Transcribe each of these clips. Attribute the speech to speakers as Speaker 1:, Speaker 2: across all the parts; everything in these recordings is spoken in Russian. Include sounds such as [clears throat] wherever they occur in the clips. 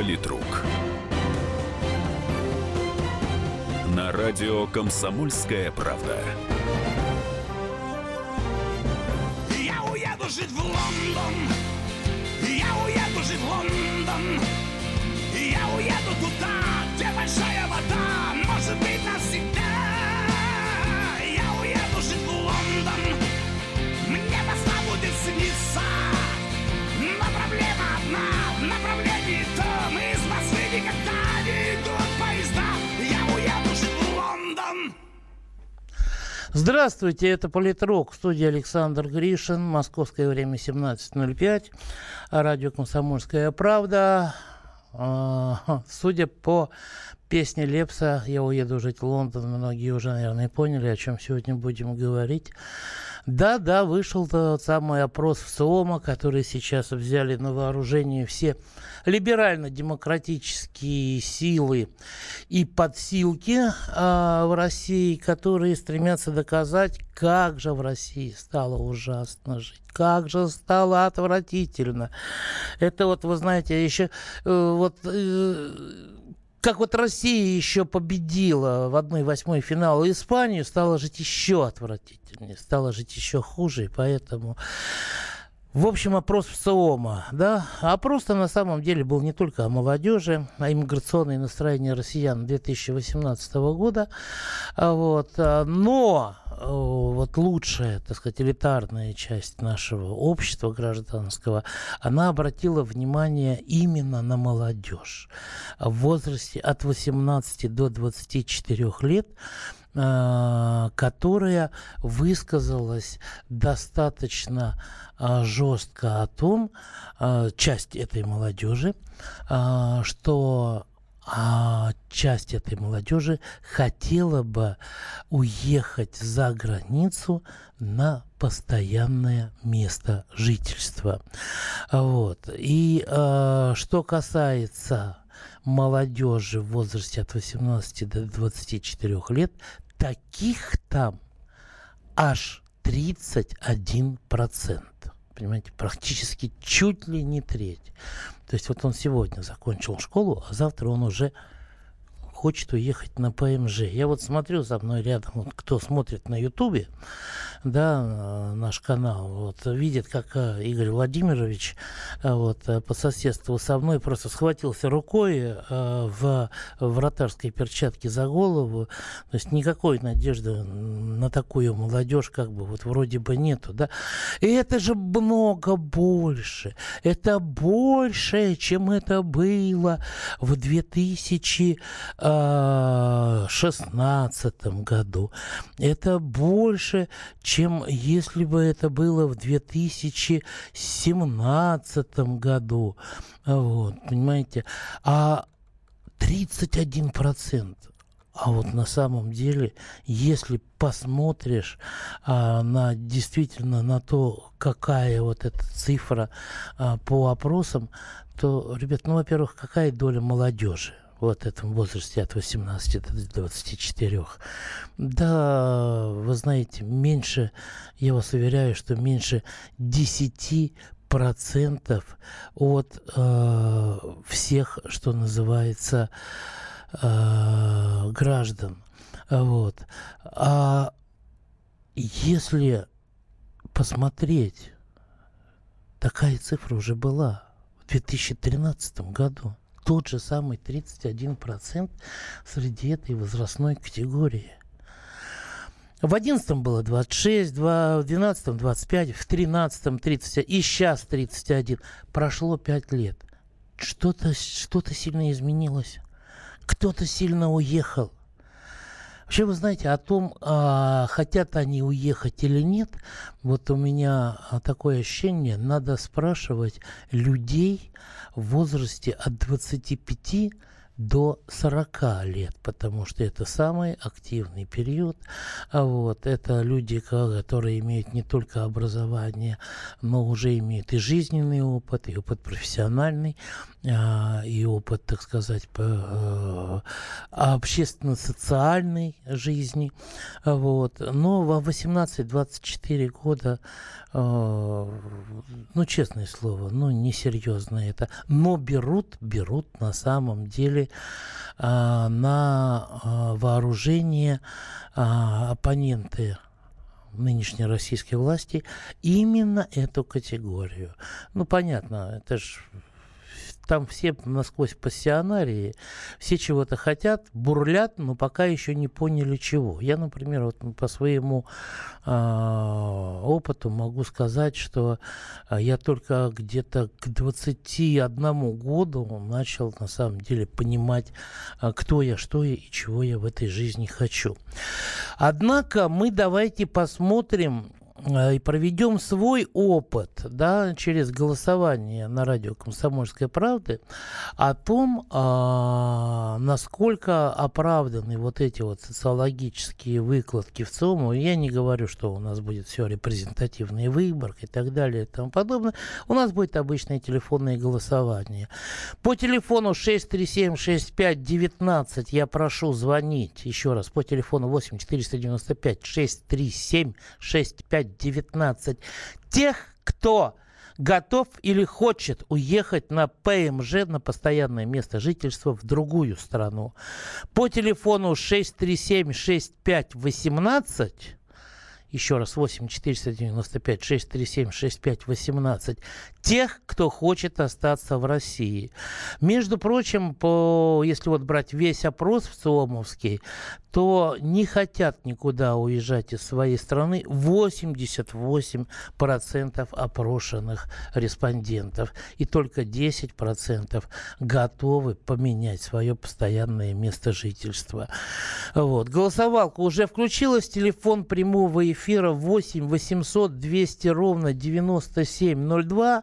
Speaker 1: Политрук. На радио «Комсомольская правда».
Speaker 2: Я уеду жить в Лондон, я уеду жить в Лондон, я уеду туда, где большая вода, может быть навсегда. Я уеду жить в Лондон, мне весна будет сниться, но проблема одна,
Speaker 3: Здравствуйте, это Политрук, студия Александр Гришин, московское время 17.05, радио «Комсомольская правда». А, Судя по песне Лепса «Я уеду жить в Лондон», многие уже, наверное, поняли, о чем сегодня будем говорить. Да-да, вышел тот самый опрос в СОМА, который сейчас взяли на вооружение все либерально-демократические силы и подсилки а, в России, которые стремятся доказать, как же в России стало ужасно жить, как же стало отвратительно. Это вот, вы знаете, еще э, вот э, как вот Россия еще победила в 1-8 финала Испанию, стало жить еще отвратительнее, стало жить еще хуже, и поэтому... В общем, опрос в СОМа, да, опрос-то на самом деле был не только о молодежи, а иммиграционные настроения россиян 2018 года, А вот, а, но э, вот лучшая, так сказать, элитарная часть нашего общества гражданского, она обратила внимание именно на молодежь. В возрасте от 18 до 24 лет, которая высказалась достаточно э, жестко о том, э, часть этой молодежи, э, что часть этой молодежи хотела бы уехать за границу на постоянное место жительства. Вот. И э, что касается молодежи в возрасте от 18 до 24 лет, таких там аж 31 процент. Понимаете, практически чуть ли не треть. То есть вот он сегодня закончил школу, а завтра он уже хочет уехать на ПМЖ. Я вот смотрю за мной рядом, вот, кто смотрит на Ютубе, да, э, наш канал, вот, видит, как э, Игорь Владимирович э, вот, э, по соседству со мной просто схватился рукой э, в вратарской перчатке за голову. То есть никакой надежды на такую молодежь как бы вот вроде бы нету, да. И это же много больше. Это больше, чем это было в 2016 году. Это больше, чем если бы это было в 2017 году. Вот, понимаете? А 31 процент. А вот на самом деле, если посмотришь а, на действительно на то, какая вот эта цифра а, по опросам, то, ребят, ну, во-первых, какая доля молодежи? Вот этом возрасте от 18 до 24. Да, вы знаете, меньше, я вас уверяю, что меньше 10 процентов от э, всех, что называется, э, граждан. Вот. А если посмотреть, такая цифра уже была в 2013 году. Тот же самый 31% среди этой возрастной категории. В 11 было 26, в 12 25, в 13 30, и сейчас 31. Прошло 5 лет. Что-то что сильно изменилось. Кто-то сильно уехал. Вообще, вы знаете, о том, а, хотят они уехать или нет, вот у меня а, такое ощущение, надо спрашивать людей в возрасте от 25 до 40 лет, потому что это самый активный период. А вот это люди, которые имеют не только образование, но уже имеют и жизненный опыт, и опыт профессиональный. А, и опыт, так сказать, по, общественно-социальной жизни. Вот. Но во 18-24 года ну, честное слово, ну, несерьезно это. Но берут, берут на самом деле на вооружение оппоненты нынешней российской власти именно эту категорию. Ну, понятно, это же там все насквозь пассионарии, все чего-то хотят, бурлят, но пока еще не поняли чего. Я, например, вот по своему э, опыту могу сказать, что а, я только где-то к 21 году начал на самом деле понимать, а, кто я, что я и чего я в этой жизни хочу. Однако мы давайте посмотрим и проведем свой опыт да, через голосование на радио «Комсомольская правда» о том, а, насколько оправданы вот эти вот социологические выкладки в ЦОМу. Я не говорю, что у нас будет все репрезентативный выбор и так далее и тому подобное. У нас будет обычное телефонное голосование. По телефону 637-6519 я прошу звонить. Еще раз, по телефону 8 495 637 65 19 тех, кто готов или хочет уехать на ПМЖ, на постоянное место жительства в другую страну. По телефону 637-6518 еще раз 8 495 637 65 18 тех, кто хочет остаться в России. Между прочим, по, если вот брать весь опрос в Суомовский, то не хотят никуда уезжать из своей страны 88% опрошенных респондентов. И только 10% готовы поменять свое постоянное место жительства. Вот. Голосовалка уже включилась. Телефон прямого эфира 8 800 200 ровно 9702.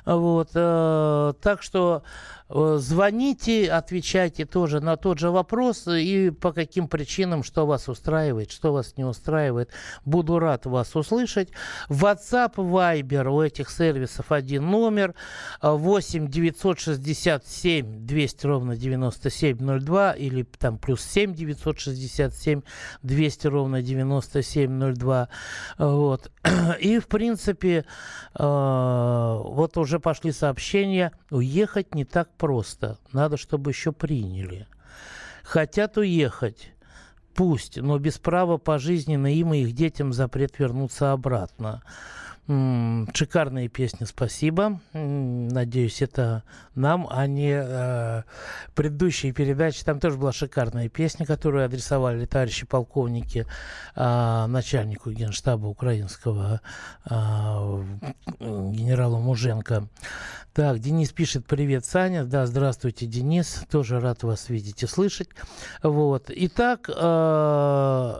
Speaker 3: Вот, э, так что Э, звоните, отвечайте тоже на тот же вопрос и по каким причинам, что вас устраивает, что вас не устраивает. Буду рад вас услышать. WhatsApp, Viber у этих сервисов один номер 8 967 200 ровно 9702 или там плюс 7 967 200 ровно 9702. Вот. [clears throat] И в принципе э, вот уже пошли сообщения, уехать не так просто. Надо, чтобы еще приняли. Хотят уехать. Пусть, но без права пожизненно им и их детям запрет вернуться обратно. Шикарные песни, спасибо. Надеюсь, это нам, а не э, предыдущие передачи. Там тоже была шикарная песня, которую адресовали товарищи полковники э, начальнику генштаба украинского э, генералу Муженко. Так, Денис пишет, привет, Саня. Да, здравствуйте, Денис. Тоже рад вас видеть и слышать. Вот. Итак, э,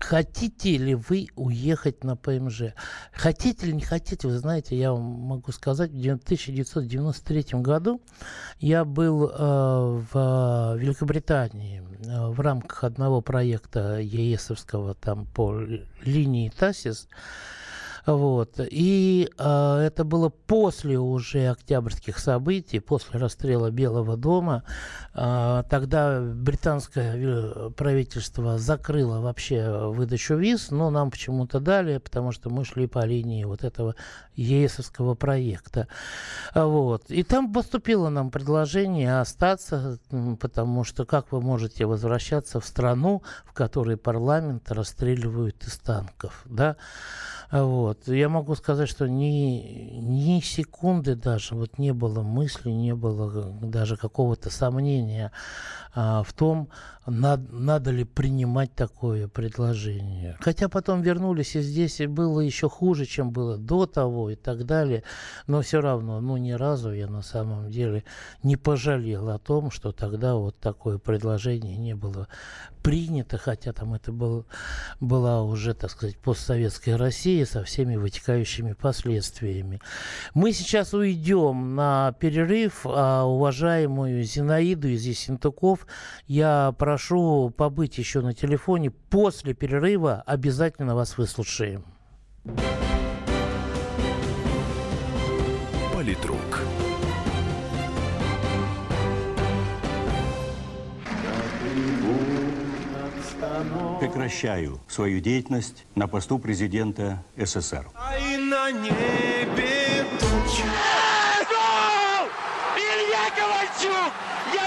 Speaker 3: хотите ли вы уехать на ПМЖ? Хотите или не хотите, вы знаете, я вам могу сказать, в 1993 году я был э, в Великобритании э, в рамках одного проекта ЕСовского там по линии ТАСИС. Вот. И э, это было после уже октябрьских событий, после расстрела Белого дома. Э, тогда британское правительство закрыло вообще выдачу виз, но нам почему-то дали, потому что мы шли по линии вот этого ЕСовского проекта. Вот. И там поступило нам предложение остаться, потому что как вы можете возвращаться в страну, в которой парламент расстреливают из танков, да? Вот. Я могу сказать, что ни, ни секунды даже вот не было мысли, не было даже какого-то сомнения а, в том, над, надо ли принимать такое предложение. Хотя потом вернулись, и здесь было еще хуже, чем было до того и так далее. Но все равно, ну, ни разу я на самом деле не пожалел о том, что тогда вот такое предложение не было принято, хотя там это был, была уже, так сказать, постсоветская Россия со всеми вытекающими последствиями. Мы сейчас уйдем на перерыв, а уважаемую Зинаиду из Ессентуков я прошу прошу побыть еще на телефоне. После перерыва обязательно вас выслушаем.
Speaker 1: Политрук.
Speaker 4: Прекращаю свою деятельность на посту президента СССР.
Speaker 2: На небе туча.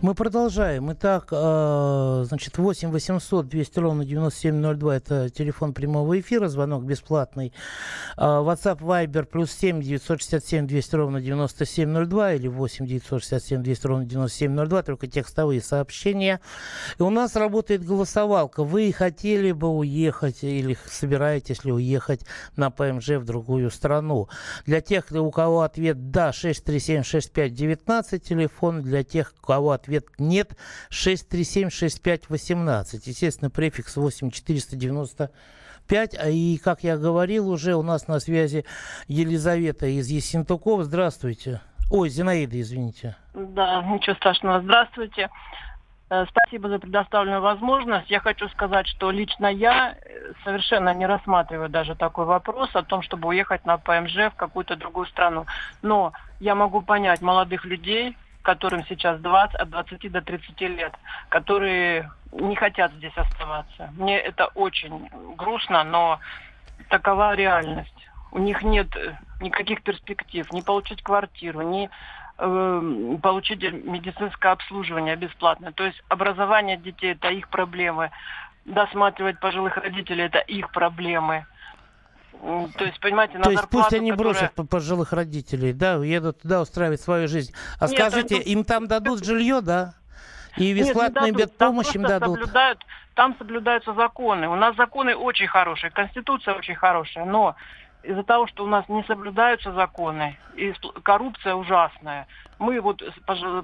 Speaker 3: Мы продолжаем. Итак, э, значит, 8 800 200 ровно 9702 это телефон прямого эфира, звонок бесплатный. Э, WhatsApp Viber плюс 7 967 200 ровно 9702 или 8 967 200 ровно 9702, только текстовые сообщения. И у нас работает голосовалка. Вы хотели бы уехать или собираетесь ли уехать на ПМЖ в другую страну? Для тех, у кого ответ «да», 637 6519 телефон. Для тех, у кого ответ ответ нет. 637-6518. Естественно, префикс 8495. А и, как я говорил уже, у нас на связи Елизавета из Ессентуков. Здравствуйте. Ой, Зинаида, извините.
Speaker 5: Да, ничего страшного. Здравствуйте. Э, спасибо за предоставленную возможность. Я хочу сказать, что лично я э, совершенно не рассматриваю даже такой вопрос о том, чтобы уехать на ПМЖ в какую-то другую страну. Но я могу понять молодых людей, которым сейчас 20, от 20 до 30 лет, которые не хотят здесь оставаться. Мне это очень грустно, но такова реальность. У них нет э, никаких перспектив, не получить квартиру, не э, получить медицинское обслуживание бесплатно. То есть образование детей это их проблемы, досматривать пожилых родителей это их проблемы. То есть, понимаете, на
Speaker 3: То есть
Speaker 5: зарплату,
Speaker 3: пусть они
Speaker 5: которая...
Speaker 3: бросят пожилых родителей, да, уедут туда устраивать свою жизнь. А
Speaker 5: Нет,
Speaker 3: скажите,
Speaker 5: они-
Speaker 3: им там дадут жилье, да? И бесплатную медпомощь им дадут?
Speaker 5: Соблюдают, там соблюдаются законы. У нас законы очень хорошие, конституция очень хорошая, но из-за того, что у нас не соблюдаются законы, и коррупция ужасная. Мы вот,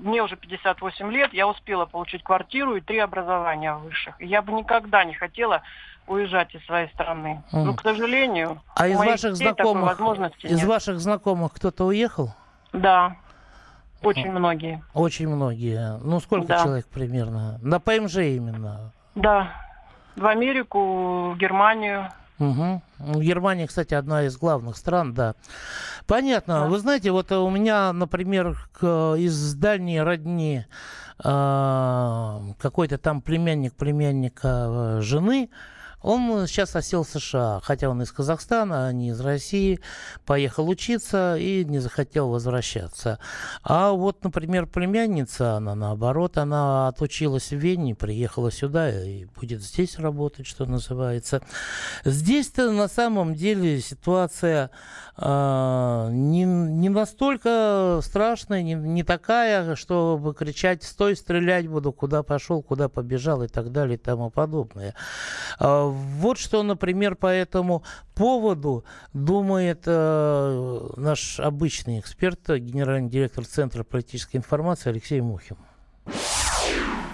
Speaker 5: мне уже 58 лет, я успела получить квартиру и три образования высших. Я бы никогда не хотела уезжать из своей страны.
Speaker 3: Мгм.
Speaker 5: Но, к сожалению,
Speaker 3: А из ваших знакомых,
Speaker 5: возможности
Speaker 3: из
Speaker 5: нет.
Speaker 3: ваших знакомых кто-то уехал?
Speaker 5: Да, очень многие.
Speaker 3: Очень многие. Ну, сколько
Speaker 5: Да.
Speaker 3: человек примерно? На ПМЖ именно.
Speaker 5: Да, в Америку, в Германию.
Speaker 3: Угу. Германия, кстати, одна из главных стран, да. Понятно.
Speaker 5: Да.
Speaker 3: Вы знаете, вот у меня, например, к- из дальней родни а, какой-то там племянник племянника э, жены, он сейчас осел в США, хотя он из Казахстана, а не из России, поехал учиться и не захотел возвращаться. А вот, например, племянница, она наоборот, она отучилась в Вене, приехала сюда и будет здесь работать, что называется. Здесь-то на самом деле ситуация а, не, не настолько страшная, не, не такая, чтобы кричать «стой, стрелять буду», куда пошел, куда побежал и так далее и тому подобное. А, Вот что, например, по этому поводу думает э, наш обычный эксперт, генеральный директор Центра политической информации Алексей Мухин.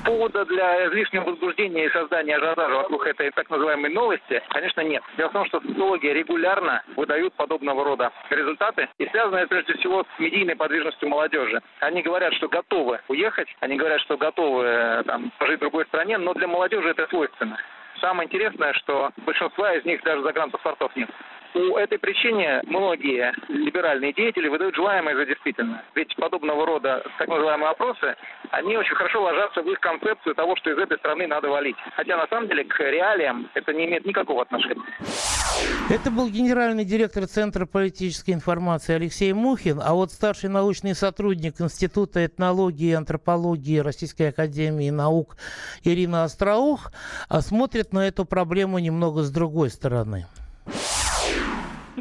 Speaker 6: Повода для излишнего возбуждения и создания ажиотажа вокруг этой так называемой новости, конечно, нет. Дело в том, что социологи регулярно выдают подобного рода результаты, и связано это прежде всего с медийной подвижностью молодежи. Они говорят, что готовы уехать, они говорят, что готовы э, там, пожить в другой стране, но для молодежи это свойственно. Самое интересное, что большинства из них даже загранпаспортов нет. По этой причине многие либеральные деятели выдают желаемое за действительное. Ведь подобного рода так называемые опросы, они очень хорошо ложатся в их концепцию того, что из этой страны надо валить. Хотя на самом деле к реалиям это не имеет никакого отношения.
Speaker 3: Это был генеральный директор Центра политической информации Алексей Мухин, а вот старший научный сотрудник Института этнологии и антропологии Российской Академии Наук Ирина Остроух а, смотрит на эту проблему немного с другой стороны.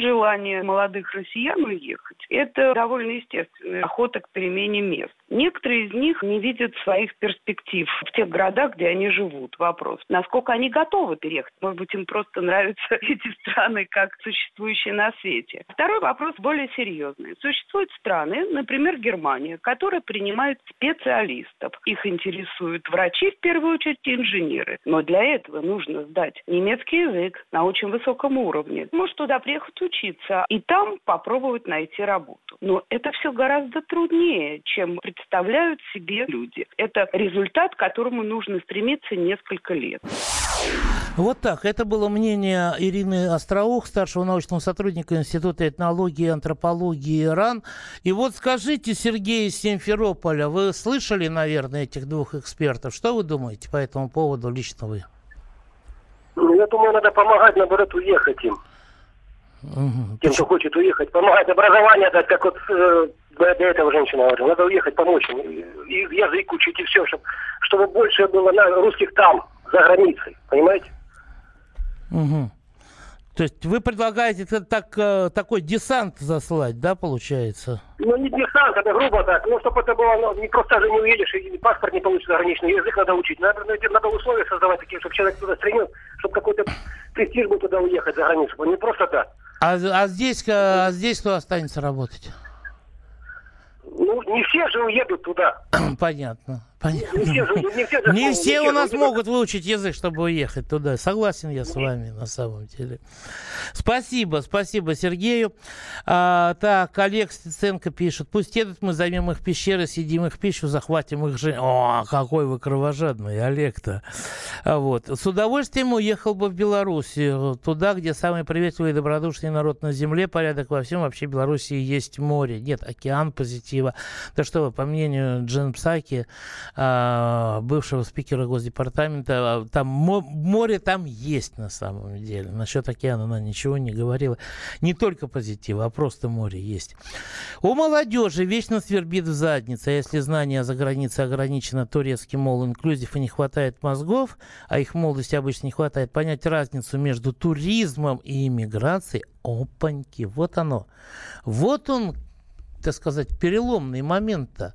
Speaker 7: Желание молодых россиян уехать – это довольно естественная охота к перемене мест. Некоторые из них не видят своих перспектив в тех городах, где они живут. Вопрос, насколько они готовы переехать. Может быть, им просто нравятся [laughs] эти страны как существующие на свете. Второй вопрос более серьезный. Существуют страны, например, Германия, которые принимают специалистов. Их интересуют врачи, в первую очередь, инженеры. Но для этого нужно сдать немецкий язык на очень высоком уровне. Может туда приехать учиться и там попробовать найти работу. Но это все гораздо труднее, чем представляют себе люди. Это результат, к которому нужно стремиться несколько лет.
Speaker 3: Вот так. Это было мнение Ирины Остроух, старшего научного сотрудника Института этнологии и антропологии ИРАН. И вот скажите, Сергей из Симферополя, вы слышали, наверное, этих двух экспертов? Что вы думаете по этому поводу лично вы?
Speaker 8: Ну, я думаю, надо помогать, наоборот, уехать им. Угу. Тем, кто хочет уехать, помогать образование дать, как вот э, до этого женщина говорила. Надо уехать, помочь им. И язык учить, и все, чтобы, чтобы больше было на русских там, за границей. Понимаете?
Speaker 3: Угу. То есть вы предлагаете так, э, такой десант заслать, да, получается?
Speaker 8: Ну, не десант, это грубо так. Ну, чтобы это было, ну, не просто же не уедешь, и паспорт не получится заграничный, язык надо учить. Надо, надо условия создавать такие, чтобы человек туда стремился, чтобы какой-то престиж был туда уехать за границу. Не просто так.
Speaker 3: А, а, здесь, а здесь кто останется работать?
Speaker 8: Не все же уедут туда.
Speaker 3: Понятно. Понятно. Не все, не все, не все у нас могут выучить язык, чтобы уехать туда. Согласен я с вами на самом деле. Спасибо, спасибо Сергею. А, так, Олег Стеценко пишет. Пусть едут, мы займем их пещеры, съедим их пищу, захватим их же. О, какой вы кровожадный, Олег-то. А, вот. С удовольствием уехал бы в Белоруссию, туда, где самый приветливый и добродушный народ на земле, порядок во всем. Вообще Белоруссии есть море, нет, океан позитива. Да что вы, по мнению Джен Псаки, бывшего спикера Госдепартамента. А, там море там есть на самом деле. Насчет океана она ничего не говорила. Не только позитива, а просто море есть. У молодежи вечно свербит в заднице. А если знание за границей ограничено турецким мол инклюзив и не хватает мозгов, а их молодости обычно не хватает понять разницу между туризмом и иммиграцией, опаньки, вот оно. Вот он, так сказать, переломный момент-то.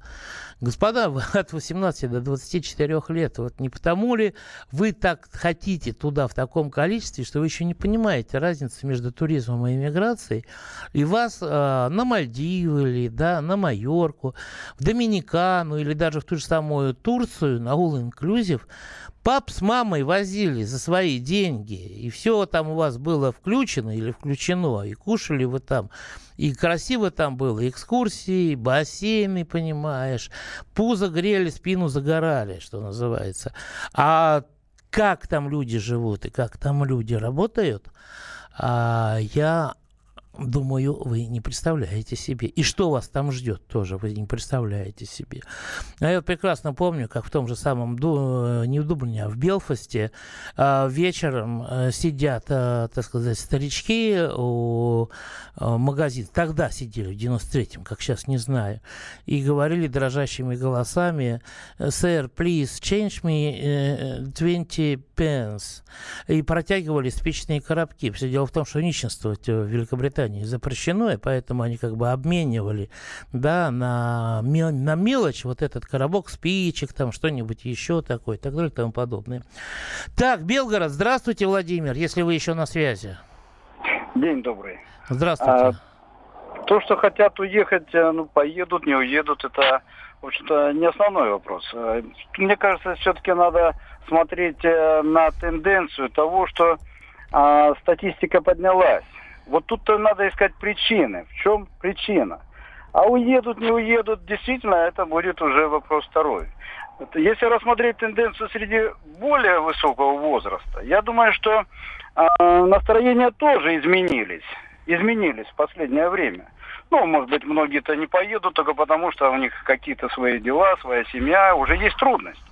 Speaker 3: Господа, вы [laughs] от 18 до 24 лет, вот не потому ли вы так хотите туда в таком количестве, что вы еще не понимаете разницу между туризмом и иммиграцией, и вас э, на Мальдивы или да, на Майорку, в Доминикану или даже в ту же самую Турцию на All Inclusive пап с мамой возили за свои деньги, и все там у вас было включено или включено, и кушали вы там, и красиво там было, экскурсии, бассейны, понимаешь, пузо грели, спину загорали, что называется. А как там люди живут и как там люди работают, а, я Думаю, вы не представляете себе. И что вас там ждет, тоже вы не представляете себе. А я прекрасно помню, как в том же самом, не в Дублине, а в Белфасте а, вечером э, сидят, э, так сказать, старички у э, магазина. Тогда сидели, в 93-м, как сейчас не знаю. И говорили дрожащими голосами, «Sir, please change me 20 pence». И протягивали спичные коробки. Все дело в том, что нищенствовать в Великобритании Великобритании запрещено, и поэтому они как бы обменивали да, на, на мелочь вот этот коробок спичек, там что-нибудь еще такое, так далее и тому подобное. Так, Белгород, здравствуйте, Владимир, если вы еще на связи.
Speaker 9: День добрый.
Speaker 3: Здравствуйте.
Speaker 9: А, то, что хотят уехать, э, ну, поедут, не уедут, это, в общем-то, не основной вопрос. Э, мне кажется, все-таки надо смотреть э, на тенденцию того, что а, статистика поднялась. Вот тут надо искать причины. В чем причина? А уедут, не уедут, действительно, это будет уже вопрос второй. Если рассмотреть тенденцию среди более высокого возраста, я думаю, что э, настроения тоже изменились. Изменились в последнее время. Ну, может быть, многие-то не поедут только потому, что у них какие-то свои дела, своя семья, уже есть трудности.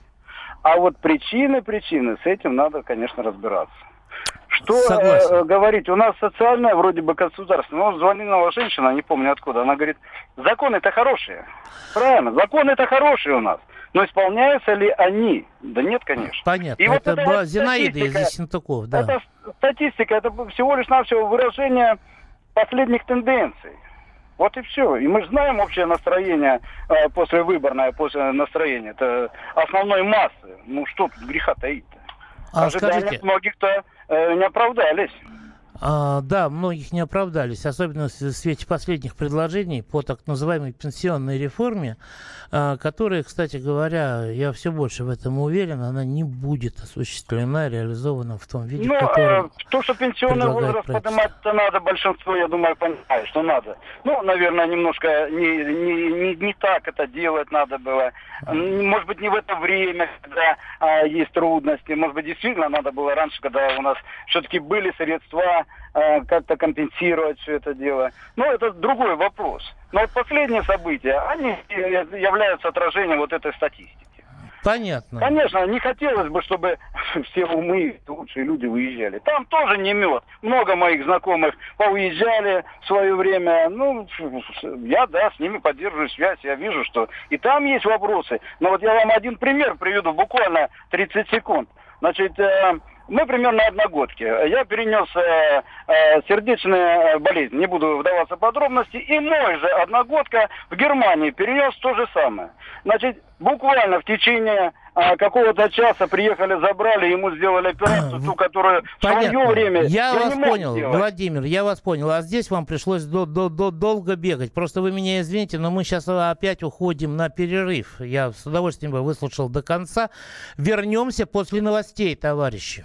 Speaker 9: А вот причины, причины, с этим надо, конечно, разбираться. Что э, говорить? У нас социальная вроде бы государство. Ну, звонила женщина, не помню откуда. Она говорит, законы это хорошие. Правильно, законы это хорошие у нас. Но исполняются ли они? Да нет, конечно.
Speaker 3: Понятно. И это вот была Зинаида из Ессентуков, да.
Speaker 9: Это статистика, это всего лишь навсего выражение последних тенденций. Вот и все. И мы знаем общее настроение э, послевыборное, после настроения. Это основной массы. Ну что тут греха таить-то? А Ожидания скажите... многих-то э, не оправдались.
Speaker 3: А, да, многих не оправдались, особенно в свете последних предложений по так называемой пенсионной реформе, а, которая, кстати говоря, я все больше в этом уверен, она не будет осуществлена, реализована в том виде,
Speaker 9: ну,
Speaker 3: в котором
Speaker 9: а, то, что пенсионный возраст поднимать-то надо, большинство, я думаю, понимает, что надо. Ну, наверное, немножко не, не, не, не так это делать надо было. Может быть, не в это время, когда а, есть трудности. Может быть, действительно надо было раньше, когда у нас все-таки были средства Э, как-то компенсировать все это дело. Но это другой вопрос. Но вот последние события, они являются отражением вот этой статистики.
Speaker 3: Понятно.
Speaker 9: Конечно, не хотелось бы, чтобы [laughs] все умы, лучшие люди выезжали. Там тоже не мед. Много моих знакомых поуезжали в свое время. Ну, я, да, с ними поддерживаю связь. Я вижу, что и там есть вопросы. Но вот я вам один пример приведу, буквально 30 секунд. Значит, э, мы примерно одногодки. Я перенес э, э, сердечную болезнь, не буду вдаваться в подробности, и мой же одногодка в Германии перенес то же самое. Значит, буквально в течение а, какого-то часа приехали, забрали, ему сделали операцию, ту, которую Понятно. в свое время
Speaker 3: я,
Speaker 9: я
Speaker 3: вас понял, сделать. Владимир, я вас понял. А здесь вам пришлось до, до, до, долго бегать. Просто вы меня извините, но мы сейчас опять уходим на перерыв. Я с удовольствием бы выслушал до конца. Вернемся после новостей, товарищи.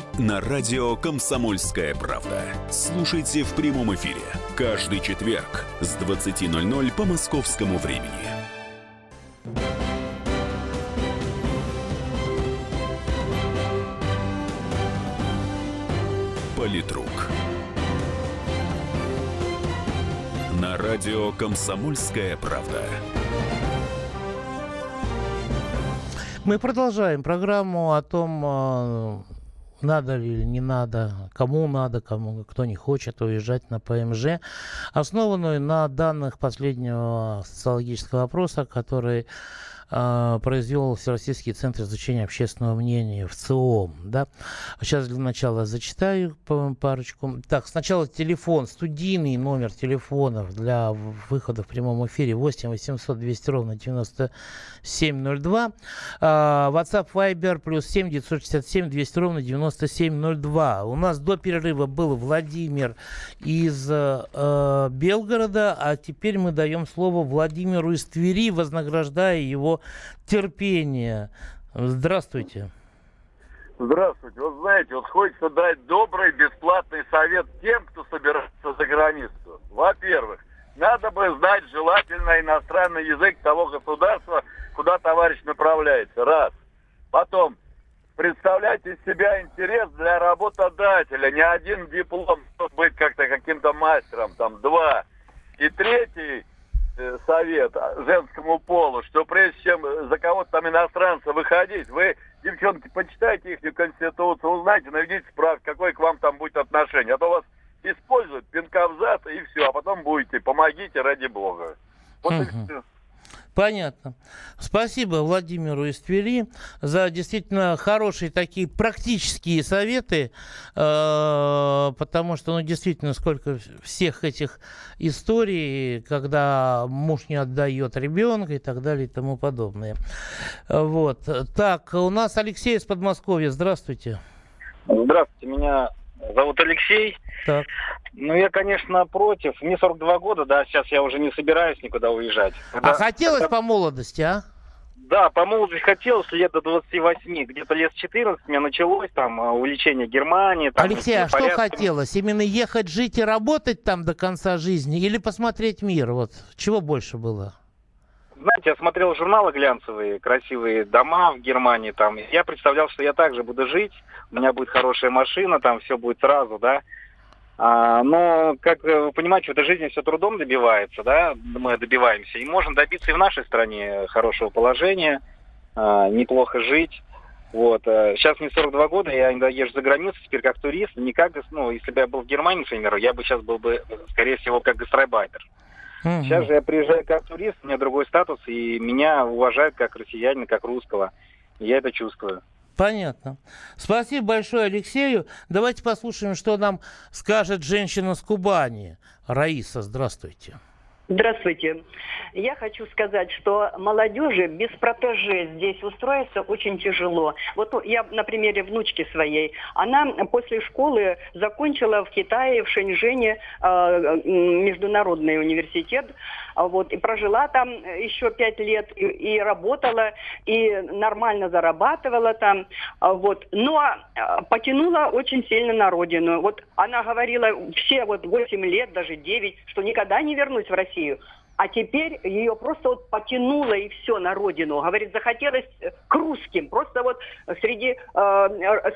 Speaker 1: на радио «Комсомольская правда». Слушайте в прямом эфире каждый четверг с 20.00 по московскому времени. Политрук. На радио «Комсомольская правда».
Speaker 3: Мы продолжаем программу о том, а, надо или не надо, кому надо, кому, кто не хочет уезжать на ПМЖ, основанную на данных последнего социологического опроса, который а, произвел Всероссийский центр изучения общественного мнения в ЦИОМ. Да? Сейчас для начала зачитаю парочку. Так, сначала телефон, студийный номер телефонов для выхода в прямом эфире 8 800 200 ровно 90 702. А, WhatsApp Viber плюс 7 967 200 ровно 9702. У нас до перерыва был Владимир из э, э, Белгорода, а теперь мы даем слово Владимиру из Твери, вознаграждая его терпение. Здравствуйте.
Speaker 10: Здравствуйте. Вот знаете, вот хочется дать добрый бесплатный совет тем, кто собирается за границу. Во-первых, надо бы знать желательно иностранный язык того государства, куда товарищ направляется. Раз. Потом, представляйте из себя интерес для работодателя. Не один диплом, может быть как-то каким-то мастером. Там два. И третий, Э, совет женскому полу, что прежде чем за кого-то там иностранца выходить, вы, девчонки, почитайте их конституцию, узнайте, наведите справку, какое к вам там будет отношение. А то вас используют, пинка в зад, и все, а потом будете, помогите ради бога. Вот и все.
Speaker 3: Понятно. Спасибо Владимиру из Твери за действительно хорошие такие практические советы, э, потому что, ну, действительно, сколько всех этих историй, когда муж не отдает ребенка и так далее и тому подобное. Вот. Так, у нас Алексей из Подмосковья. Здравствуйте.
Speaker 11: Здравствуйте, меня зовут Алексей. Так. Ну, я, конечно, против. Мне 42 года, да, сейчас я уже не собираюсь никуда уезжать.
Speaker 3: Когда, а хотелось когда... по молодости, а?
Speaker 11: Да, по молодости хотелось лет до 28, где-то лет с 14 у меня началось там а, увлечение Германии. Там,
Speaker 3: Алексей, а что хотелось? Именно ехать, жить и работать там до конца жизни или посмотреть мир? Вот чего больше было?
Speaker 11: Знаете, я смотрел журналы глянцевые, красивые дома в Германии там. Я представлял, что я также буду жить, у меня будет хорошая машина, там все будет сразу, да. А, но, как вы понимаете, в этой жизни все трудом добивается, да, мы добиваемся. И можно добиться и в нашей стране хорошего положения, а, неплохо жить. Вот. Сейчас мне 42 года, я иногда езжу за границу теперь как турист, не как, ну, если бы я был в Германии, например, я бы сейчас был бы, скорее всего, как гастробайтер. Mm-hmm. Сейчас же я приезжаю как турист, у меня другой статус, и меня уважают как россиянина, как русского. Я это чувствую.
Speaker 3: Понятно. Спасибо большое Алексею. Давайте послушаем, что нам скажет женщина с Кубани. Раиса, здравствуйте.
Speaker 12: Здравствуйте. Я хочу сказать, что молодежи без протеже здесь устроиться очень тяжело. Вот я на примере внучки своей. Она после школы закончила в Китае, в Шэньчжэне э, международный университет. Вот, и прожила там еще пять лет, и, и работала, и нормально зарабатывала там. Вот. Но э, потянула очень сильно на родину. Вот она говорила все вот 8 лет, даже 9, что никогда не вернусь в Россию Россию. А теперь ее просто вот потянуло и все на родину. Говорит, захотелось э, к русским, просто вот среди э,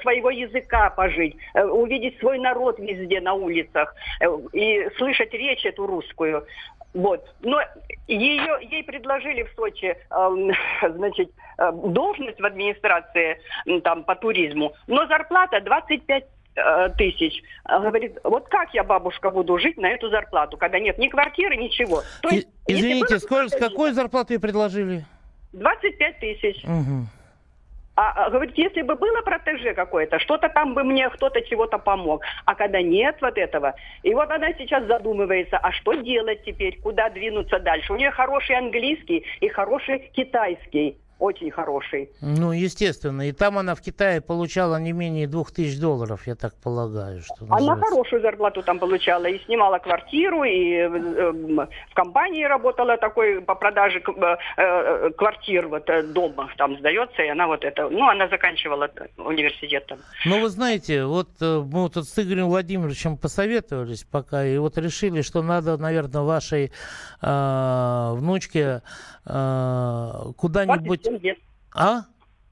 Speaker 12: своего языка пожить, э, увидеть свой народ везде на улицах э, и слышать речь эту русскую. Вот. Но ее, ей предложили в Сочи, э, [laughs] значит, э, должность в администрации там по туризму, но зарплата 25 Э, тысяч. Говорит, вот как я, бабушка, буду жить на эту зарплату, когда нет ни квартиры, ничего.
Speaker 3: То есть, Извините, сколько, какую зарплату ей предложили?
Speaker 12: 25 тысяч. Угу. А, говорит, если бы было протеже какое-то, что-то там бы мне кто-то чего-то помог. А когда нет вот этого, и вот она сейчас задумывается, а что делать теперь, куда двинуться дальше. У нее хороший английский и хороший китайский очень хороший.
Speaker 3: Ну, естественно. И там она в Китае получала не менее двух тысяч долларов, я так полагаю. Что
Speaker 12: она хорошую зарплату там получала. И снимала квартиру, и э, в компании работала такой по продаже э, э, квартир, вот э, дома там сдается, и она вот это... Ну, она заканчивала университет там.
Speaker 3: Ну, вы знаете, вот э, мы тут с Игорем Владимировичем посоветовались пока, и вот решили, что надо, наверное, вашей э, внучке куда-нибудь
Speaker 12: 27 лет.
Speaker 3: А?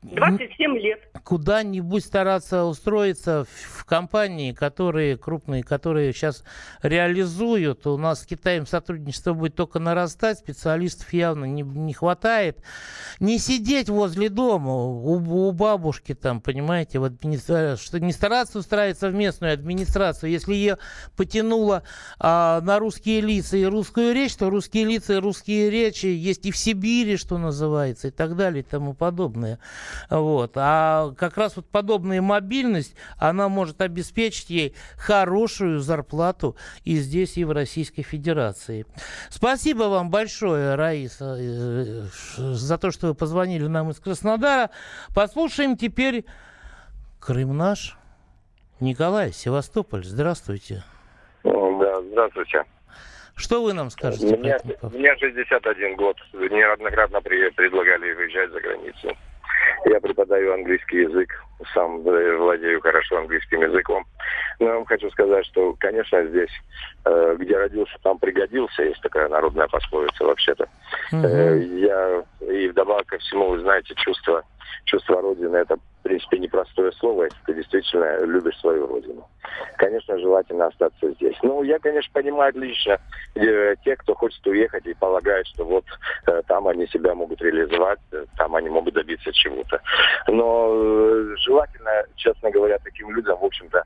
Speaker 12: 27 лет.
Speaker 3: Куда-нибудь стараться устроиться в компании, которые крупные, которые сейчас реализуют. У нас с Китаем сотрудничество будет только нарастать, специалистов явно не, не хватает. Не сидеть возле дома у, у бабушки там, понимаете, в администрации, что не стараться устраиваться в местную администрацию. Если ее потянуло а, на русские лица и русскую речь, то русские лица и русские речи есть и в Сибири, что называется, и так далее, и тому подобное. Вот. А как раз вот подобная мобильность, она может обеспечить ей хорошую зарплату и здесь, и в Российской Федерации. Спасибо вам большое, Раиса, э, за то, что вы позвонили нам из Краснодара. Послушаем теперь Крым наш. Николай, Севастополь, здравствуйте.
Speaker 13: Да, здравствуйте.
Speaker 3: Что вы нам скажете?
Speaker 13: Мне, мне 61 год. Неоднократно предлагали выезжать за границу. Я преподаю английский язык, сам владею хорошо английским языком. Но я вам хочу сказать, что, конечно, здесь, э, где родился, там пригодился, есть такая народная пословица вообще-то. Mm-hmm. Я и вдобавок ко всему, вы знаете, чувство, чувство Родины, это в принципе, непростое слово, если ты действительно любишь свою родину. Конечно, желательно остаться здесь. Ну, я, конечно, понимаю отлично э, тех, кто хочет уехать и полагает, что вот э, там они себя могут реализовать, э, там они могут добиться чего-то. Но э, желательно, честно говоря, таким людям, в общем-то,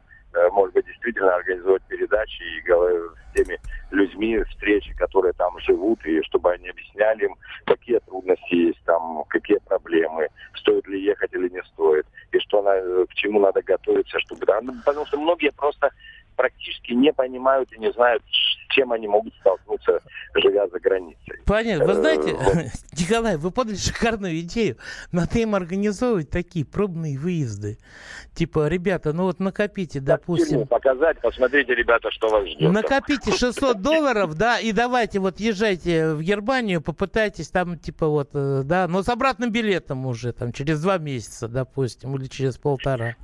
Speaker 13: может быть, действительно организовать передачи и с теми людьми встречи, которые там живут, и чтобы они объясняли им, какие трудности есть там, какие проблемы, стоит ли ехать или не стоит, и что на, к чему надо готовиться, чтобы... Ну, потому что многие просто практически не понимают и не знают, с чем они могут столкнуться, живя за границей.
Speaker 3: Понятно. Вы знаете, э, [laughs] Николай, вы подали шикарную идею. Надо им организовывать такие пробные выезды. Типа, ребята, ну вот накопите, допустим...
Speaker 13: Показать, посмотрите, ребята, что вас ждет.
Speaker 3: Накопите 600 долларов, да, и давайте вот езжайте в Германию, попытайтесь там, типа вот, э, да, но с обратным билетом уже, там, через два месяца, допустим, или через полтора.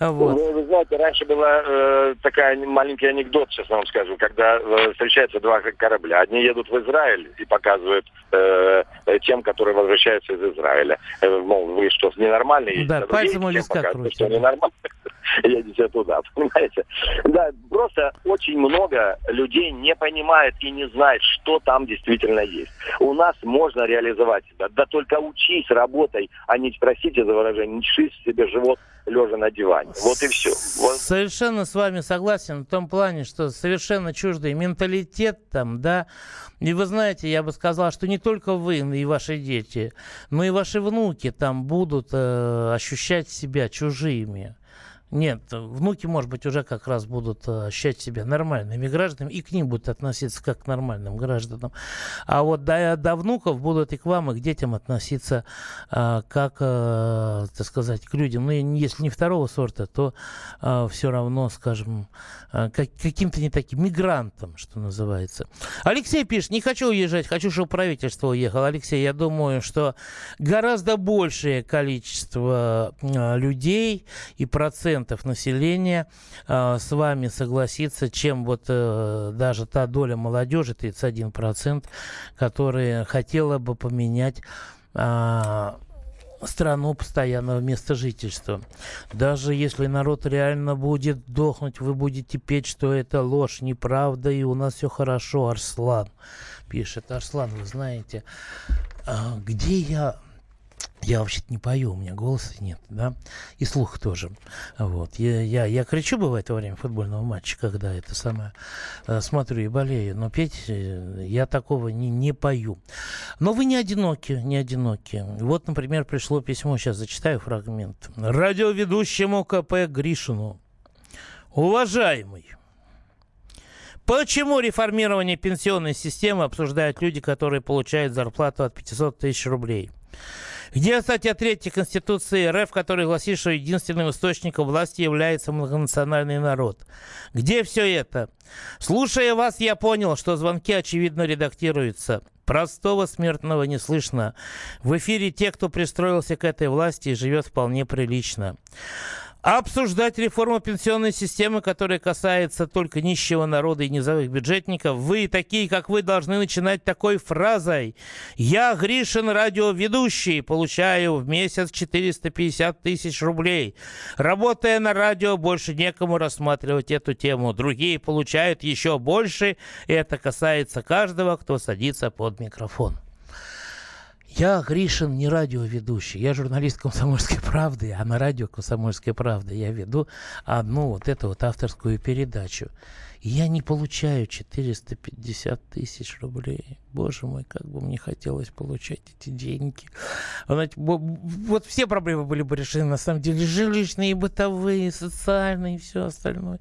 Speaker 3: Вот.
Speaker 13: Ну, вы знаете, раньше была э, такая маленький анекдот, сейчас вам скажу, когда э, встречаются два корабля. Одни едут в Израиль и показывают э, тем, которые возвращаются из Израиля. Э, мол, вы что, ненормальные?
Speaker 3: Да,
Speaker 13: А
Speaker 3: пальцем
Speaker 13: другие
Speaker 3: у виска
Speaker 13: тем показывают, что
Speaker 3: крутят.
Speaker 13: ненормально. [laughs] Едете туда, понимаете? Да, просто очень много людей не понимает и не знает, что там действительно есть. У нас можно реализовать себя. Да только учись, работай, а не, простите за выражение, не шись себе живот лежа на диване. Вот и все. Вот.
Speaker 3: Совершенно с вами согласен в том плане, что совершенно чуждый менталитет там, да. И вы знаете, я бы сказал, что не только вы и ваши дети, но и ваши внуки там будут э, ощущать себя чужими. Нет, внуки, может быть, уже как раз будут э, ощущать себя нормальными гражданами, и к ним будут относиться как к нормальным гражданам. А вот до, до внуков будут и к вам, и к детям относиться э, как, э, так сказать, к людям. Ну, если не второго сорта, то все равно, скажем, э, как, каким-то не таким мигрантом, что называется. Алексей пишет, не хочу уезжать, хочу, чтобы правительство уехало. Алексей, я думаю, что гораздо большее количество э, людей и процентов населения э, с вами согласится, чем вот э, даже та доля молодежи, 31%, которая хотела бы поменять э, страну постоянного места жительства. Даже если народ реально будет дохнуть, вы будете петь, что это ложь, неправда, и у нас все хорошо, Арслан пишет. Арслан, вы знаете, а, где я... Я вообще-то не пою, у меня голоса нет, да, и слух тоже. Вот. Я, я, я кричу, бывает, во время футбольного матча, когда это самое э, смотрю и болею, но петь э, я такого не, не пою. Но вы не одиноки, не одиноки. Вот, например, пришло письмо, сейчас зачитаю фрагмент. Радиоведущему КП Гришину. Уважаемый, Почему реформирование пенсионной системы обсуждают люди, которые получают зарплату от 500 тысяч рублей? Где статья 3 Конституции РФ, которая гласит, что единственным источником власти является многонациональный народ? Где все это? Слушая вас, я понял, что звонки, очевидно, редактируются. Простого смертного не слышно. В эфире те, кто пристроился к этой власти и живет вполне прилично. Обсуждать реформу пенсионной системы, которая касается только нищего народа и низовых бюджетников, вы, такие как вы, должны начинать такой фразой. Я, Гришин, радиоведущий, получаю в месяц 450 тысяч рублей. Работая на радио, больше некому рассматривать эту тему. Другие получают еще больше, и это касается каждого, кто садится под микрофон. Я, Гришин, не радиоведущий. Я журналист «Комсомольской правды», а на радио «Комсомольской правды» я веду одну вот эту вот авторскую передачу. И я не получаю 450 тысяч рублей. Боже мой, как бы мне хотелось получать эти деньги. Знаете, вот все проблемы были бы решены, на самом деле, жилищные, бытовые, социальные и все остальное.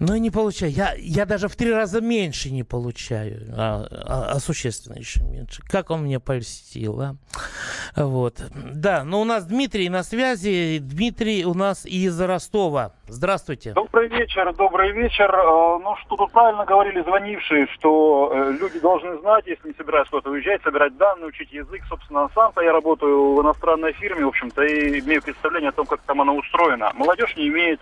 Speaker 3: Но не получаю. Я, я даже в три раза меньше не получаю, а, а, а существенно еще меньше. Как он мне польстил, а? Вот. Да, но у нас Дмитрий на связи. Дмитрий у нас из Ростова. Здравствуйте.
Speaker 9: Добрый вечер, добрый вечер. Э, Ну, что тут правильно говорили звонившие, что э, люди должны знать, если не собираются куда-то уезжать, собирать данные, учить язык. Собственно, сам-то я работаю в иностранной фирме, в общем-то, и имею представление о том, как там она устроена. Молодежь не имеет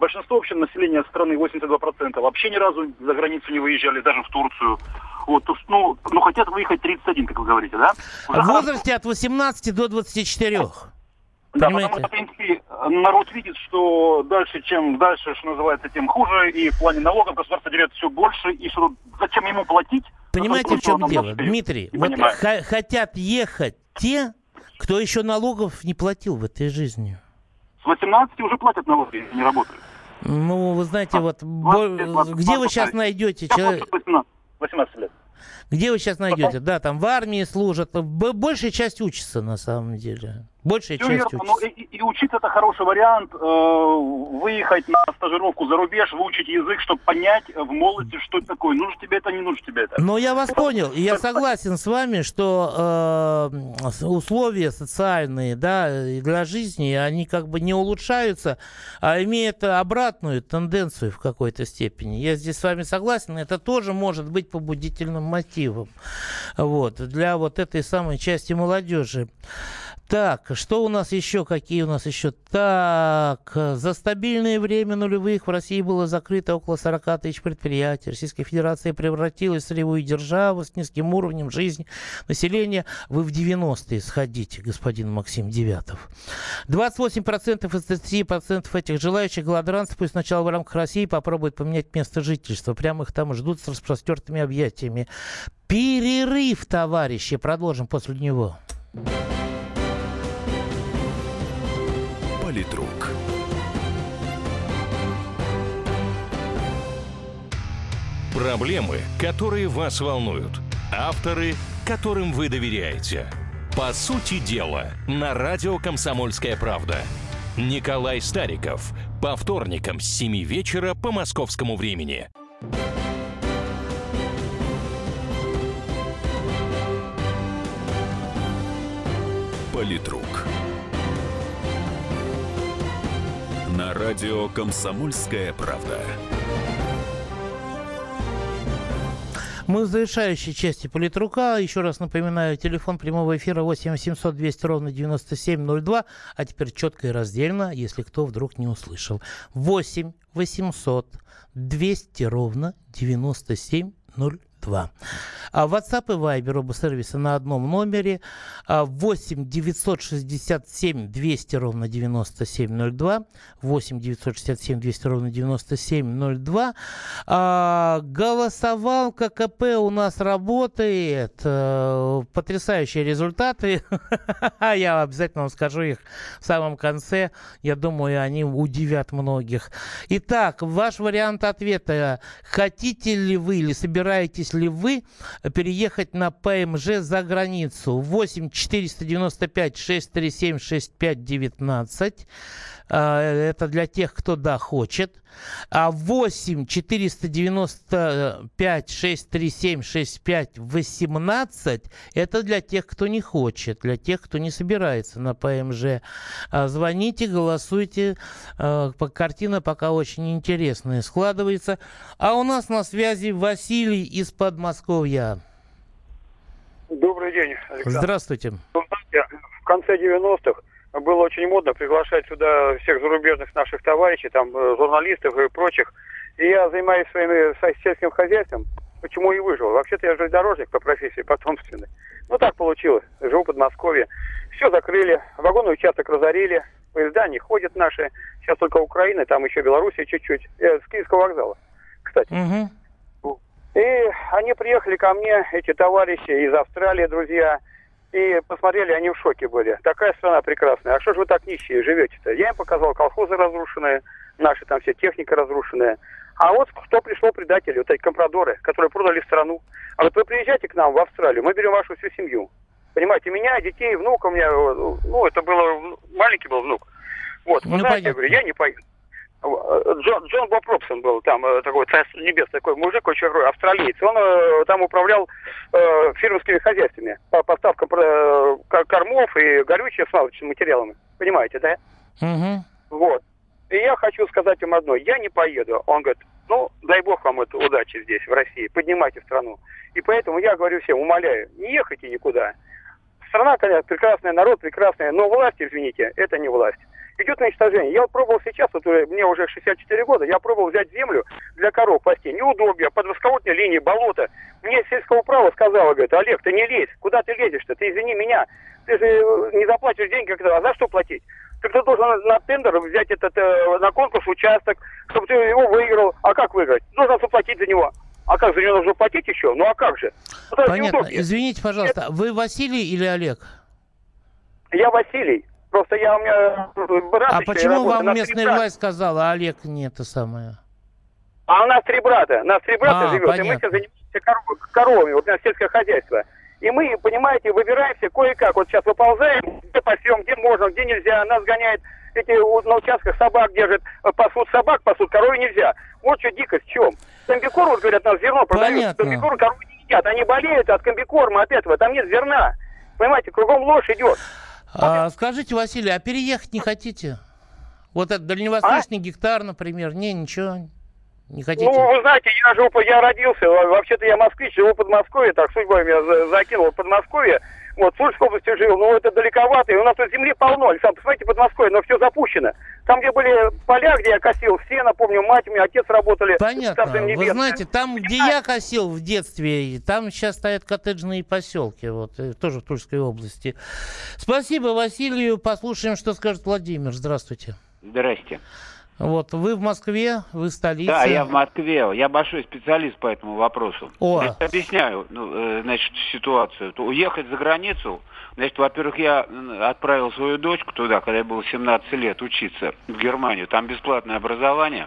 Speaker 9: большинство вообще населения страны, 82%, вообще ни разу за границу не выезжали, даже в Турцию. Вот, ну, ну, хотят выехать 31, как вы говорите, да?
Speaker 3: В возрасте от 18 до 24.
Speaker 9: Да,
Speaker 3: Понимаете?
Speaker 9: потому что, в принципе, народ видит, что дальше, чем дальше, что называется, тем хуже, и в плане налогов государство дерет все больше, и что зачем ему платить?
Speaker 3: Понимаете, в чем дело, Дмитрий? Вот х- хотят ехать те, кто еще налогов не платил в этой жизни.
Speaker 9: С 18 уже платят налоги, не работают.
Speaker 3: Ну, вы знаете, вот бо-
Speaker 9: 20,
Speaker 3: где вы
Speaker 9: 20,
Speaker 3: сейчас найдете человека?
Speaker 9: просто 18, 18 лет.
Speaker 3: Где вы сейчас найдете? Да, там в армии служат. Большая часть учится на самом деле. Большая
Speaker 9: Всё
Speaker 3: часть
Speaker 9: верно, но и, и- учиться это хороший вариант. э, выехать на стажировку за рубеж, выучить язык, чтобы понять в молодости, что это такое. Нужно тебе это, не нужно тебе это.
Speaker 3: Но я вас понял, я согласен с вами, что э, условия социальные, да, для жизни, они как бы не улучшаются, а имеют обратную тенденцию в какой-то степени. Я здесь с вами согласен, это тоже может быть побудительным мотивом, вот, для вот этой самой части молодежи. Так, что у нас еще? Какие у нас еще? Так, за стабильное время нулевых в России было закрыто около 40 тысяч предприятий. Российская Федерация превратилась в сырьевую державу с низким уровнем жизни населения. Вы в 90-е сходите, господин Максим Девятов. 28% из 30% этих желающих голодранцев пусть сначала в рамках России попробуют поменять место жительства. Прямо их там ждут с распростертыми объятиями. Перерыв, товарищи. Продолжим после него.
Speaker 1: Политрук.
Speaker 14: Проблемы, которые вас волнуют. Авторы, которым вы доверяете. По сути дела, на радио «Комсомольская правда». Николай Стариков. По вторникам с 7 вечера по московскому времени.
Speaker 1: Политрук. Радио «Комсомольская правда».
Speaker 3: Мы в завершающей части политрука. Еще раз напоминаю, телефон прямого эфира 8 800 200 ровно 9702. А теперь четко и раздельно, если кто вдруг не услышал. 8 800 200 ровно 9702. 2. А WhatsApp и Viber оба сервиса на одном номере. 8 967 200 ровно 9702 8 967 200 ровно 9702 а, голосовалка КП у нас работает. А, потрясающие результаты. [laughs] Я обязательно вам скажу их в самом конце. Я думаю они удивят многих. Итак ваш вариант ответа. Хотите ли вы или собираетесь собираетесь ли вы переехать на ПМЖ за границу? 8 495 637 6519. Это для тех, кто да, хочет. А 8 495 637 65 18 это для тех, кто не хочет, для тех, кто не собирается на ПМЖ. А, звоните, голосуйте. А, картина пока очень интересная складывается. А у нас на связи Василий из Подмосковья.
Speaker 15: Добрый день,
Speaker 3: Александр. Здравствуйте.
Speaker 15: В конце 90-х было очень модно приглашать сюда всех зарубежных наших товарищей, там, э, журналистов и прочих. И я занимаюсь своим сельским хозяйством, почему и выжил. Вообще-то я железнодорожник по профессии, потомственный. Ну, так получилось. Живу в Подмосковье. Все закрыли, вагонный участок разорили, поезда не ходят наши. Сейчас только Украина, там еще Белоруссия чуть-чуть. Я с Киевского вокзала, кстати.
Speaker 3: Угу.
Speaker 15: И они приехали ко мне, эти товарищи из Австралии, друзья, и посмотрели, они в шоке были. Такая страна прекрасная. А что же вы так нищие живете-то? Я им показал колхозы разрушенные, наши там все техника разрушенная. А вот кто пришел предатели, вот эти компрадоры, которые продали страну. А вот вы приезжайте к нам в Австралию, мы берем вашу всю семью. Понимаете, меня, детей, внука у меня, ну, это было, маленький был внук. Вот, ну, знаете, я говорю, я не поеду. Джон, Джон Боб Робсон был там, э, такой царство небес, такой мужик, очень австралиец. Он э, там управлял э, фирмскими хозяйствами по поставкам э, кормов и горючим смазочными материалами. Понимаете, да?
Speaker 3: Угу.
Speaker 15: Вот. И я хочу сказать им одно. Я не поеду. Он говорит, ну, дай бог вам это удачи здесь, в России. Поднимайте страну. И поэтому я говорю всем, умоляю, не ехайте никуда. Страна, конечно, прекрасная, народ прекрасный, но власть, извините, это не власть идет на уничтожение. Я пробовал сейчас, вот мне уже 64 года, я пробовал взять землю для коров пасти. Неудобья, под высоководной линии, болото. Мне сельского права сказала, говорит, Олег, ты не лезь, куда ты лезешь-то? Ты извини меня, ты же э, не заплатишь деньги, а за что платить? Так ты должен на тендер взять этот, э, на конкурс участок, чтобы ты его выиграл. А как выиграть? Должен заплатить за него. А как, за него нужно платить еще? Ну а как же?
Speaker 3: Ну, Понятно. Извините, пожалуйста, Это... вы Василий или Олег?
Speaker 15: Я Василий. Просто я у меня
Speaker 3: брат А почему вам местная власть сказала, а Олег не это самое?
Speaker 15: А у нас три брата. У нас три брата а, живет, понятно. и мы все занимаемся коров, коровами, вот у нас сельское хозяйство. И мы, понимаете, выбираемся кое-как. Вот сейчас выползаем, где пасем, где можно, где нельзя. Нас гоняет эти на участках собак держат, пасут собак, пасут коровы нельзя. Вот что дикость в чем. Комбикор, вот говорят, нас зерно продают. Комбикор коровы не едят. Они болеют от комбикорма, от этого. Там нет зерна. Понимаете, кругом ложь идет.
Speaker 3: А, скажите, Василий, а переехать не хотите? Вот этот дальневосточный а? гектар, например. Не, ничего. Не хотите?
Speaker 15: Ну, вы знаете, я живу, я родился, вообще-то я москвич, живу в Подмосковье, так судьба меня закинула в Подмосковье. Вот в Тульской области жил, но это далековато, и у нас тут земли полно. Александр, посмотрите, под Москвой, но все запущено. Там, где были поля, где я косил, все, напомню, мать у меня, отец работали.
Speaker 3: Понятно. Вы знаете, там, где я косил в детстве, там сейчас стоят коттеджные поселки, вот, э, тоже в Тульской области. Спасибо Василию. Послушаем, что скажет Владимир. Здравствуйте.
Speaker 16: Здрасте.
Speaker 3: Вот, вы в Москве, вы столица.
Speaker 16: Да, я в Москве. Я большой специалист по этому вопросу.
Speaker 3: О.
Speaker 16: Я объясняю, ну, э, значит, ситуацию. То Уехать за границу, значит, во-первых, я отправил свою дочку туда, когда ей было 17 лет, учиться в Германию. Там бесплатное образование.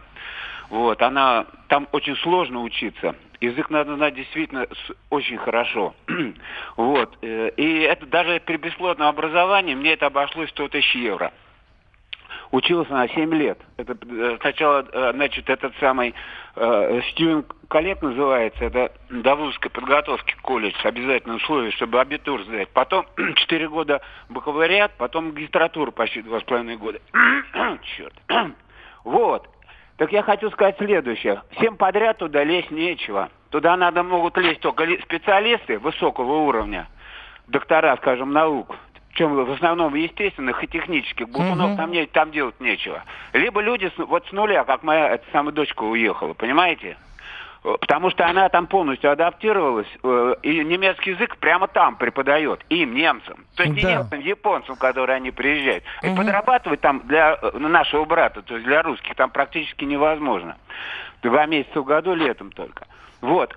Speaker 16: Вот, она, там очень сложно учиться. Язык надо знать действительно очень хорошо. [clears throat] вот, э, и это даже при бесплатном образовании мне это обошлось 100 тысяч евро. Учился на 7 лет. Это э, сначала, э, значит, этот самый э, Стивен Коллег называется, это до подготовки колледж, обязательное условие, чтобы абитур сдать. Потом [clears throat] 4 года бакалавриат, потом магистратура почти 2,5 года. [clears throat] Черт. [clears throat] вот. Так я хочу сказать следующее. Всем подряд туда лезть нечего. Туда надо могут лезть только ли- специалисты высокого уровня, доктора, скажем, наук, причем в основном естественных и технических. Бухунов
Speaker 3: Мгм.
Speaker 16: там, не, там делать нечего. Либо люди с- вот с нуля, как моя эта самая дочка уехала, понимаете? Э, Потому что она там полностью адаптировалась, э, и немецкий язык прямо там преподает, им, немцам. То есть не
Speaker 3: Да.
Speaker 16: немцам, японцам, которые они приезжают. И подрабатывать там для э, нашего брата, то есть для русских, там практически невозможно. Два месяца в году, летом только. Вот.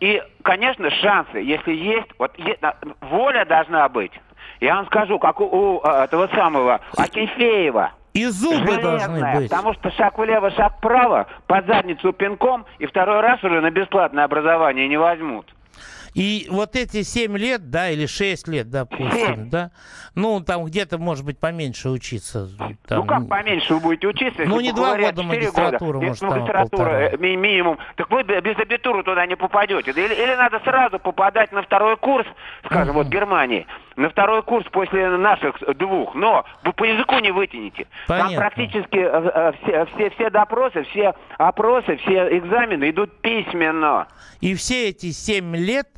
Speaker 16: И, конечно, шансы, если есть, вот е- воля должна быть. Я вам скажу, как у, у, этого самого Акинфеева.
Speaker 3: И зубы должны
Speaker 16: Железная,
Speaker 3: быть.
Speaker 16: Потому что шаг влево, шаг вправо, под задницу пинком, и второй раз уже на бесплатное образование не возьмут.
Speaker 3: И вот эти 7 лет, да, или 6 лет, допустим, да, ну, там где-то, может быть, поменьше учиться.
Speaker 16: Ну
Speaker 3: там,
Speaker 16: как поменьше вы будете учиться?
Speaker 3: Ну, не два
Speaker 16: бакалавриат
Speaker 3: года
Speaker 16: четыре
Speaker 3: магистратуры,
Speaker 16: года,
Speaker 3: может, там
Speaker 16: магистратура
Speaker 3: полтора.
Speaker 16: э, ми- минимум. Так вы без абитура туда не попадете. Или, или надо сразу попадать на второй курс, скажем, вот в Германии, на второй курс после наших двух, но вы по языку не вытянете. Там
Speaker 3: Понятно.
Speaker 16: практически э, э, все, все, все допросы, все опросы, все экзамены идут письменно.
Speaker 3: И все эти 7 лет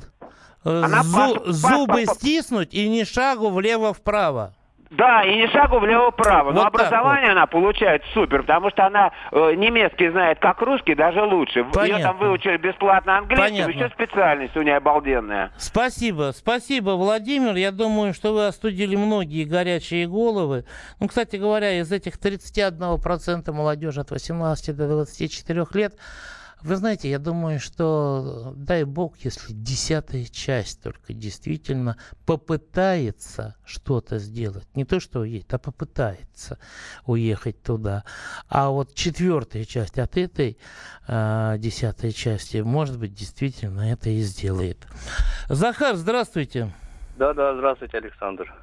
Speaker 3: э,
Speaker 16: Она
Speaker 3: зу-
Speaker 16: пас-
Speaker 3: зубы
Speaker 16: пас- пас-
Speaker 3: стиснуть и ни шагу влево-вправо.
Speaker 16: Да, и ни шагу влево-вправо. Но
Speaker 3: Вот так
Speaker 16: образование она получает супер, потому что она э, немецкий знает как русский, даже лучше. Ее
Speaker 3: Понятно.
Speaker 16: там выучили бесплатно английский,
Speaker 3: Понятно.
Speaker 16: еще специальность у нее обалденная.
Speaker 3: Спасибо, спасибо, Владимир. Я думаю, что вы остудили многие горячие головы. Ну, кстати говоря, из этих 31% молодежи от 18 до 24 лет, вы знаете, я думаю, что дай бог, если десятая часть только действительно попытается что-то сделать. Не то, что уедет, а попытается уехать туда. А вот четвертая часть от этой а, десятой части, может быть, действительно это и сделает. Захар, здравствуйте.
Speaker 17: Да, да, здравствуйте, Александр.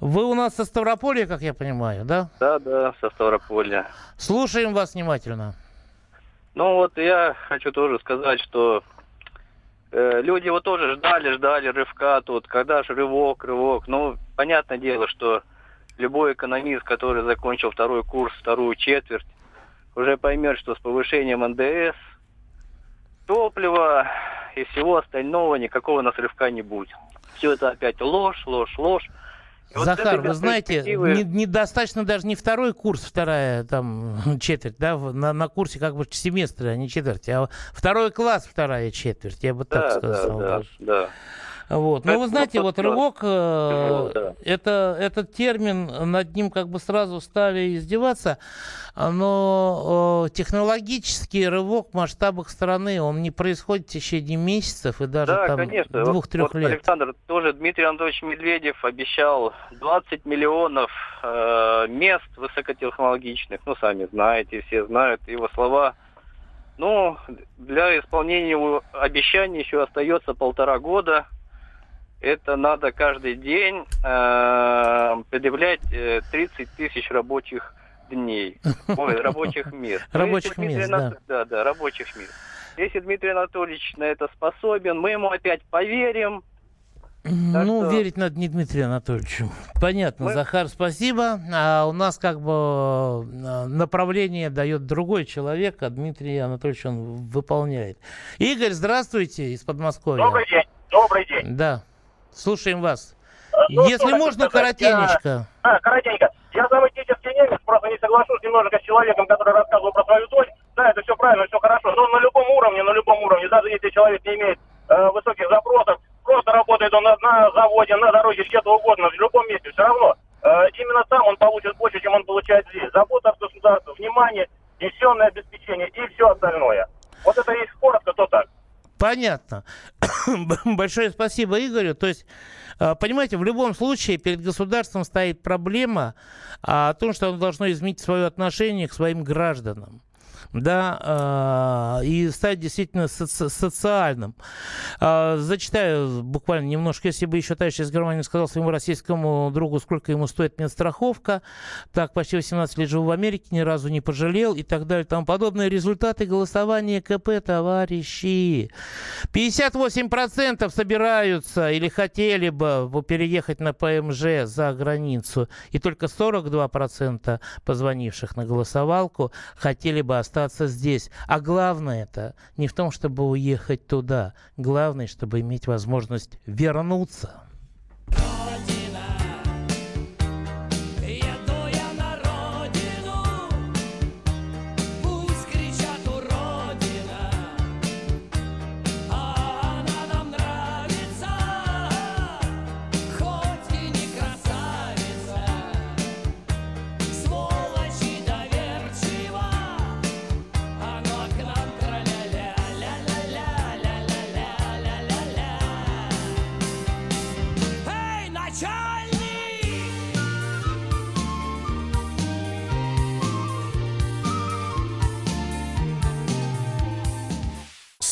Speaker 3: Вы у нас со Ставрополя, как я понимаю, да?
Speaker 17: Да, да, со Ставрополя.
Speaker 3: Слушаем вас внимательно.
Speaker 17: Ну вот я хочу тоже сказать, что э, люди вот тоже ждали, ждали рывка тут, когда же рывок, рывок. Ну, понятное дело, что любой экономист, который закончил второй курс, вторую четверть, уже поймет, что с повышением НДС, топлива и всего остального никакого нас рывка не будет. Все это опять ложь, ложь, ложь. И
Speaker 3: Захар, вы знаете,
Speaker 17: перспективы-
Speaker 3: не- недостаточно даже не второй курс, вторая там [laughs] четверть, да, на, на курсе как бы семестра, а не четверти, а второй класс, вторая четверть, я бы так
Speaker 17: Да,
Speaker 3: сказал.
Speaker 17: да, да,
Speaker 3: даже.
Speaker 17: да.
Speaker 3: Вот. Но
Speaker 17: Это
Speaker 3: вы знаете, вот рывок, э, это, этот термин, над ним как бы сразу стали издеваться, но э, технологический рывок в масштабах страны, он не происходит в течение месяцев и даже
Speaker 17: Да,
Speaker 3: там двух-трех
Speaker 17: вот,
Speaker 3: лет.
Speaker 17: Александр, тоже Дмитрий Анатольевич Медведев обещал 20 миллионов э, мест высокотехнологичных. Ну, сами знаете, все знают его слова. Ну, для исполнения обещаний еще остается полтора года. Это надо каждый день э, предъявлять э, 30 тысяч рабочих дней. [laughs] Ой, рабочих мест. Если
Speaker 3: Рабочих мест,
Speaker 17: Анат- Да, да, рабочих мест. Если Дмитрий Анатольевич на это способен, мы ему опять поверим. Так
Speaker 3: Ну,
Speaker 17: что-
Speaker 3: верить надо не Дмитрию Анатольевичу. Понятно,
Speaker 17: Мы-
Speaker 3: Захар, спасибо. А у нас как бы э, направление дает другой человек, а Дмитрий Анатольевич он выполняет. Игорь, здравствуйте, из Подмосковья.
Speaker 18: Добрый день. Добрый день.
Speaker 3: Да, слушаем вас. Ну, Если можно, коротенечко.
Speaker 18: Я, а, коротенько. Я самый этнический немец, просто не соглашусь немножко с человеком, который рассказывал про свою дочь. Да, это все правильно, все хорошо. Но на любом уровне, на любом уровне, даже если человек не имеет э, высоких запросов, просто работает он на, на заводе, на дороге, где-то угодно, в любом месте, все равно. Э, именно там он получит больше, чем он получает здесь. Забота от государства, внимание, пенсионное обеспечение и все остальное. Вот это есть коротко, то так.
Speaker 3: Понятно. [coughs] Большое спасибо Игорю. То есть, э, понимаете, в любом случае перед государством стоит проблема а, о том, что оно должно изменить свое отношение к своим гражданам да, э, и стать действительно соци- социальным. Э, зачитаю буквально немножко, если бы еще товарищ из Германии сказал своему российскому другу, сколько ему стоит медстраховка, так, почти 18 лет живу в Америке, ни разу не пожалел и так далее, и тому подобное. Результаты голосования КП, товарищи. 58% собираются или хотели бы переехать на ПМЖ за границу, и только 42% позвонивших на голосовалку хотели бы остаться остаться здесь. А главное это не в том, чтобы уехать туда. Главное, чтобы иметь возможность вернуться.